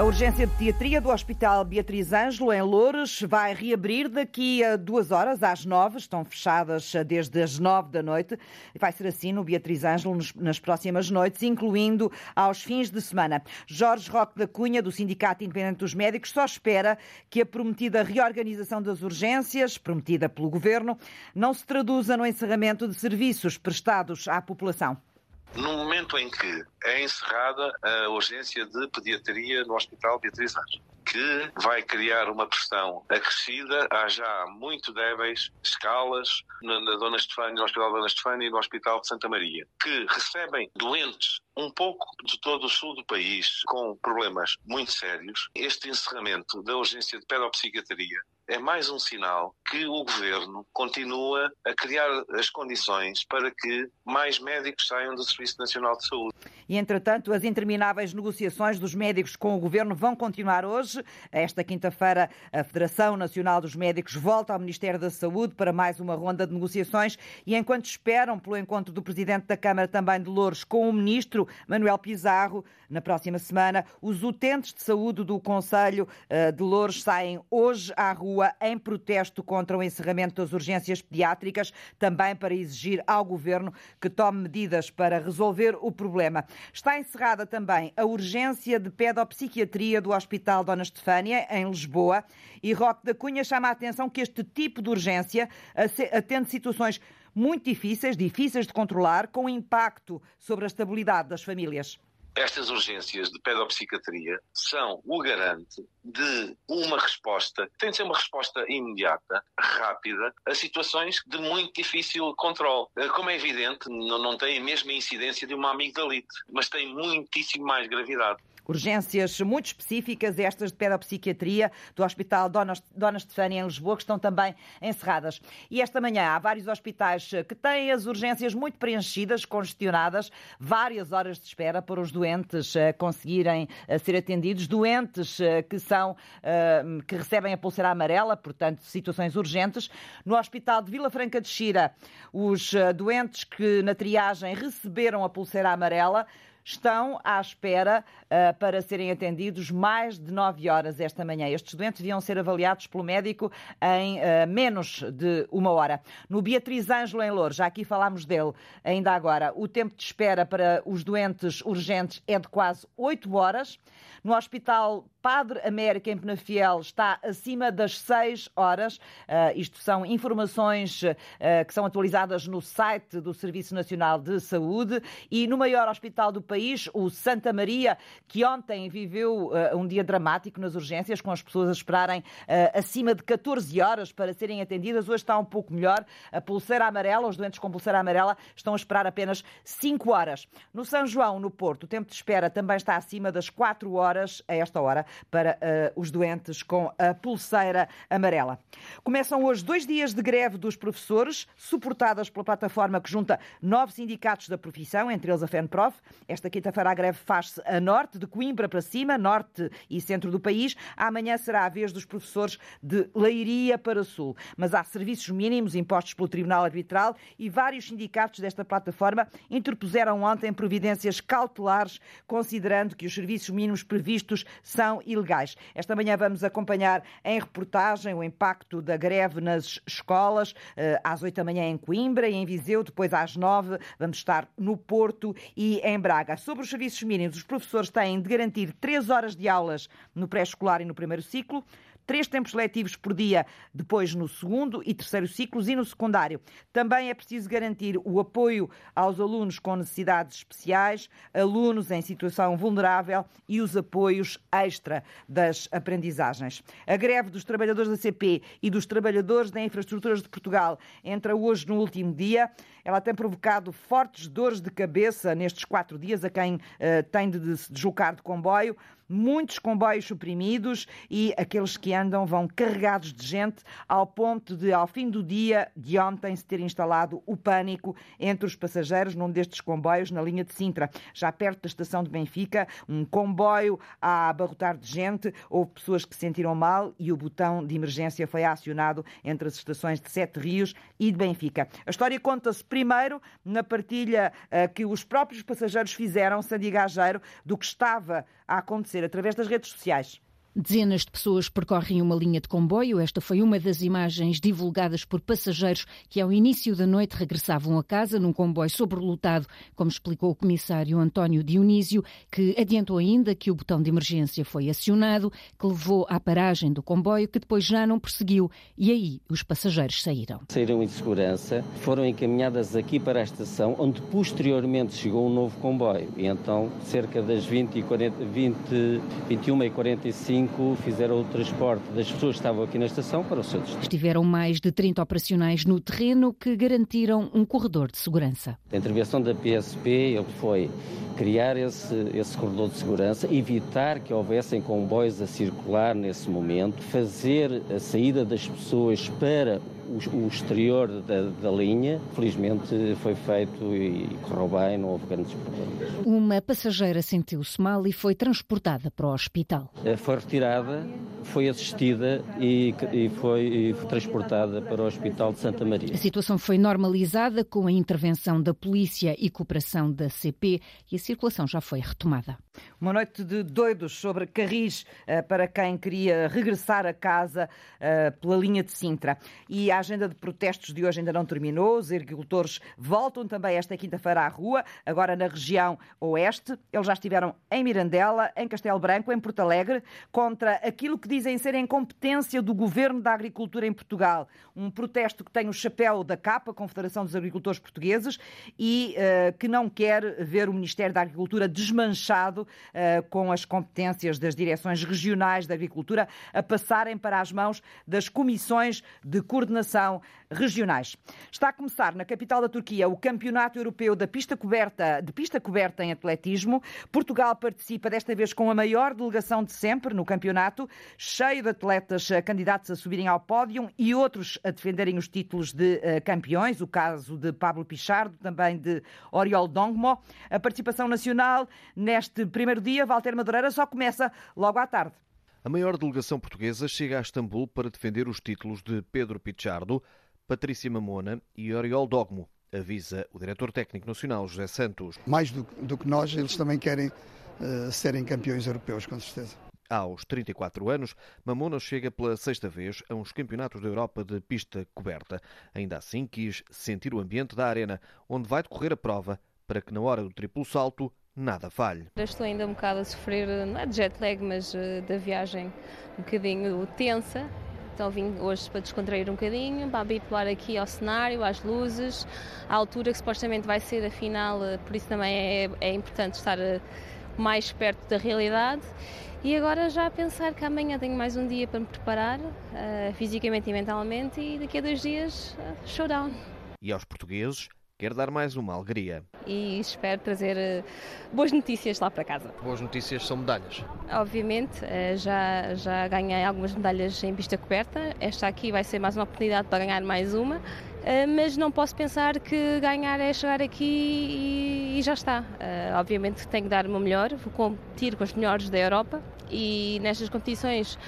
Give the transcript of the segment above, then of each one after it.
A urgência de pediatria do Hospital Beatriz Ângelo, em Loures, vai reabrir daqui a duas horas, às nove. Estão fechadas desde as nove da noite. Vai ser assim no Beatriz Ângelo nas próximas noites, incluindo aos fins de semana. Jorge Roque da Cunha, do Sindicato Independente dos Médicos, só espera que a prometida reorganização das urgências, prometida pelo Governo, não se traduza no encerramento de serviços prestados à população. No momento em que é encerrada a urgência de pediatria no Hospital Beatriz Anjos, que vai criar uma pressão acrescida. Há já muito débeis escalas na, na Dona Estefânia, no Hospital Dona Estefânia e no Hospital de Santa Maria, que recebem doentes um pouco de todo o sul do país com problemas muito sérios. Este encerramento da urgência de pedopsiquiatria é mais um sinal que o governo continua a criar as condições para que mais médicos saiam do Serviço Nacional de Saúde. E, entretanto, as intermináveis negociações dos médicos com o governo vão continuar hoje. Esta quinta-feira, a Federação Nacional dos Médicos volta ao Ministério da Saúde para mais uma ronda de negociações. E enquanto esperam pelo encontro do Presidente da Câmara também de Louros com o Ministro Manuel Pizarro, na próxima semana, os utentes de saúde do Conselho eh, de Louros saem hoje à rua rua em protesto contra o encerramento das urgências pediátricas, também para exigir ao governo que tome medidas para resolver o problema. Está encerrada também a urgência de pedopsiquiatria do Hospital Dona Estefânia, em Lisboa, e Roque da Cunha chama a atenção que este tipo de urgência atende situações muito difíceis, difíceis de controlar, com impacto sobre a estabilidade das famílias estas urgências de pedopsiquiatria são o garante de uma resposta, tem de ser uma resposta imediata, rápida, a situações de muito difícil controle. Eh, como é evidente, não, não tem a mesma incidência de uma amigdalite, mas tem muitíssimo mais gravidade. Urgências muito específicas, estas de pedopsiquiatria do Hospital Dona, Estefânia em Lisboa, que estão também encerradas. E esta manhã há vários hospitais que têm as urgências muito preenchidas, congestionadas, várias horas de espera para os doentes eh, conseguirem eh, ser atendidos, doentes eh, que são que recebem a pulseira amarela, portanto, situações urgentes. No Hospital de Vila Franca de Xira, os doentes que na triagem receberam a pulseira amarela estão à espera uh, para serem atendidos mais de nove horas esta manhã. Estes doentes deviam ser avaliados pelo médico em uh, menos de uma hora. No Beatriz Ângelo em Lourdes, já aqui falámos dele ainda agora, o tempo de espera para os doentes urgentes é de quase oito horas. No Hospital Padre América, em Penafiel, está acima das 6 horas. Uh, isto são informações que são atualizadas no site do Serviço Nacional de Saúde. E no maior hospital do país, o Santa Maria, que ontem viveu uh, um dia dramático nas urgências, com as pessoas a esperarem acima de 14 horas para serem atendidas, hoje está um pouco melhor. A pulseira amarela, os doentes com pulseira amarela, estão a esperar apenas 5 horas. No São João, no Porto, o tempo de espera também está acima das 4 horas a esta hora para uh, os doentes com a pulseira amarela. Começam hoje dois dias de greve dos professores, suportadas pela plataforma que junta nove sindicatos da profissão, entre eles a FENPROF. Esta quinta-feira a greve faz-se a norte, de Coimbra para cima, norte e centro do país. Amanhã será a vez dos professores de Leiria para sul. Mas há serviços mínimos impostos pelo Tribunal Arbitral e vários sindicatos desta plataforma interpuseram ontem providências cautelares, considerando que os serviços mínimos previstos são ilegais. Esta manhã vamos acompanhar em reportagem o impacto da greve nas escolas, eh, às oito da manhã em Coimbra e em Viseu, depois às nove vamos estar no Porto e em Braga. Sobre os serviços mínimos, os professores têm de garantir três horas de aulas no pré-escolar e no primeiro ciclo, três tempos letivos por dia, depois no segundo e terceiro ciclos e no secundário. Também é preciso garantir o apoio aos alunos com necessidades especiais, alunos em situação vulnerável e os apoios extra das aprendizagens. A greve dos trabalhadores da CP e dos trabalhadores da Infraestruturas de Portugal entra hoje no último dia. Ela tem provocado fortes dores de cabeça nestes quatro dias a quem uh, tem de se deslocar de comboio muitos comboios suprimidos e aqueles que andam vão carregados de gente, ao ponto de, ao fim do dia de ontem, se ter instalado o pânico entre os passageiros num destes comboios na linha de Sintra. Já perto da estação de Benfica, um comboio a abarrotar de gente, houve pessoas que se sentiram mal e o botão de emergência foi acionado entre as estações de Sete Rios e de Benfica. A história conta-se primeiro na partilha uh, que os próprios passageiros fizeram, Sandy Gageiro, do que estava a acontecer ser através das redes sociais. Dezenas de pessoas percorrem uma linha de comboio. Esta foi uma das imagens divulgadas por passageiros que, ao início da noite, regressavam a casa num comboio sobrelotado, como explicou o comissário António Dionísio, que adiantou ainda que o botão de emergência foi acionado, que levou à paragem do comboio, que depois já não prosseguiu. E aí os passageiros saíram. Saíram em segurança, foram encaminhadas aqui para a estação, onde posteriormente chegou um novo comboio. E então, cerca das 20 e 40, 20, 21 e 45 fizeram o transporte das pessoas que estavam aqui na estação para o seu destino. Estiveram mais de 30 operacionais no terreno que garantiram um corredor de segurança. A intervenção da PSP foi criar esse, esse corredor de segurança, evitar que houvessem comboios a circular nesse momento, fazer a saída das pessoas para o, exterior da, da, linha. Felizmente foi feito e correu bem, não houve grandes problemas. Uma passageira sentiu-se mal e foi transportada para o hospital. Eh, foi retirada, foi assistida e, e, foi, e foi transportada para o Hospital de Santa Maria. A situação foi normalizada com a intervenção da polícia e cooperação da CP e a circulação já foi retomada. Uma noite de doidos sobre Carris eh, para quem queria regressar a casa eh, pela linha de Sintra. E a agenda de protestos de hoje ainda não terminou. Os agricultores voltam também esta quinta-feira à rua, agora na região oeste. Eles já estiveram em Mirandela, em Castelo Branco, em Porto Alegre, contra aquilo que dizem ser a incompetência do governo da agricultura em Portugal. Um protesto que tem o chapéu da CAPA, Confederação dos Agricultores Portugueses, e uh, que não quer ver o Ministério da Agricultura desmanchado uh, com as competências das direções regionais da agricultura a passarem para as mãos das comissões de coordenação regionais. Está a começar na capital da Turquia o Campeonato Europeu pista coberta, de pista coberta em atletismo. Portugal participa desta vez com a maior delegação de sempre no campeonato, cheio de atletas candidatos a subirem ao pódio e outros a defenderem os títulos de uh, campeões. O caso de Pablo Pichardo, também de Oriol Dongmo. A participação nacional neste primeiro dia, Walter Madureira, só começa logo à tarde. A maior delegação portuguesa chega a Istambul para defender os títulos de Pedro Pichardo, Patrícia Mamona e Oriol Dogmo, avisa o diretor técnico nacional José Santos. Mais do, do que nós, eles também querem uh, serem campeões europeus, com certeza. Aos 34 anos, Mamona chega pela sexta vez a uns campeonatos da Europa de pista coberta. Ainda assim, quis sentir o ambiente da arena, onde vai decorrer a prova, para que na hora do triplo salto nada falhe. Estou ainda um bocado a sofrer, não é de jet lag, mas uh, da viagem um bocadinho tensa. Então vim hoje para descontrair um bocadinho, para habituar aqui ao cenário, às luzes, à altura que supostamente vai ser a final, eh, por isso também é, é importante estar eh, mais perto da realidade. E agora já a pensar que amanhã tenho mais um dia para me preparar, fisicamente e mentalmente, e daqui a dois dias, showdown. E aos portugueses, quer dar mais uma alegria. E espero trazer eh, boas notícias lá para casa. Boas notícias são medalhas? Obviamente, eh, já, já ganhei algumas medalhas em pista coberta. Esta aqui vai ser mais uma oportunidade para ganhar mais uma. Eh, mas não posso pensar que ganhar é chegar aqui e, já está. Obviamente tenho que dar o meu melhor, vou competir com os melhores da Europa e nestas competições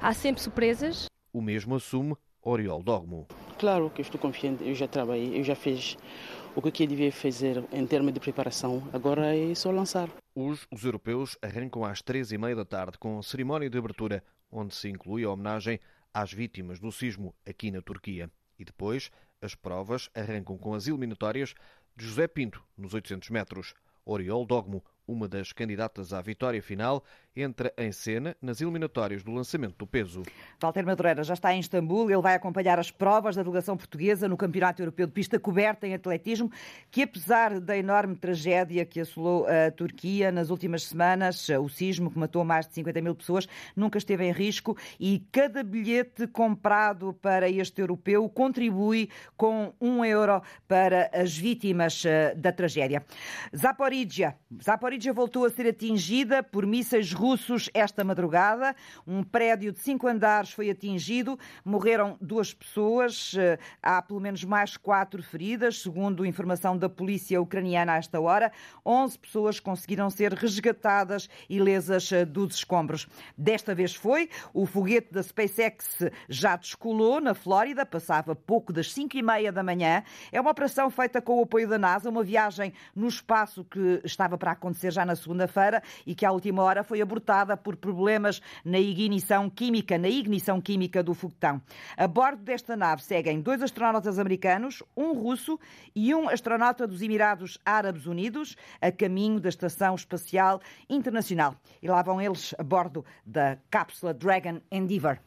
há sempre surpresas. O mesmo assume Oriol Dogmo. Claro que estou confiante, eu já trabalhei, eu já fiz o que eu devia fazer em termos de preparação, agora é só lançar. Os, os europeus arrancam às três e meia da tarde com cerimónia de abertura, onde se inclui a homenagem às vítimas do sismo aqui na Turquia. E depois, as provas arrancam com as eliminatórias de José Pinto, nos 800 metros. Oriol Dogmo, uma das candidatas à vitória final, entra em cena nas eliminatórias do lançamento do peso. Walter Madureira já está em Istambul. Ele vai acompanhar as provas da delegação portuguesa no Campeonato Europeu de Pista Coberta em Atletismo, que apesar da enorme tragédia que assolou a Turquia nas últimas semanas, o sismo que matou mais de 50 mil pessoas, nunca esteve em risco e cada bilhete comprado para este europeu contribui com um euro para as vítimas eh, da tragédia. Zaporizhia. Zaporizhia voltou a ser atingida por mísseis russos esta madrugada. Um prédio de cinco andares foi atingido, morreram duas pessoas, eh, há pelo menos mais quatro feridas, segundo informação da polícia ucraniana a esta hora. Onze pessoas conseguiram ser resgatadas ilesas eh, dos escombros. Desta vez foi, o foguete da SpaceX já descolou na Flórida, passava pouco das cinco e meia da manhã. É uma operação feita com o apoio da NASA, uma viagem no espaço que estava para acontecer ser já na segunda-feira e que à última hora foi abortada por problemas na ignição química, na ignição química do foguetão. A bordo desta nave seguem dois astronautas americanos, um russo e um astronauta dos Emirados Árabes Unidos, a caminho da Estação Espacial Internacional. E lá vão eles a bordo da cápsula Dragon Endeavour.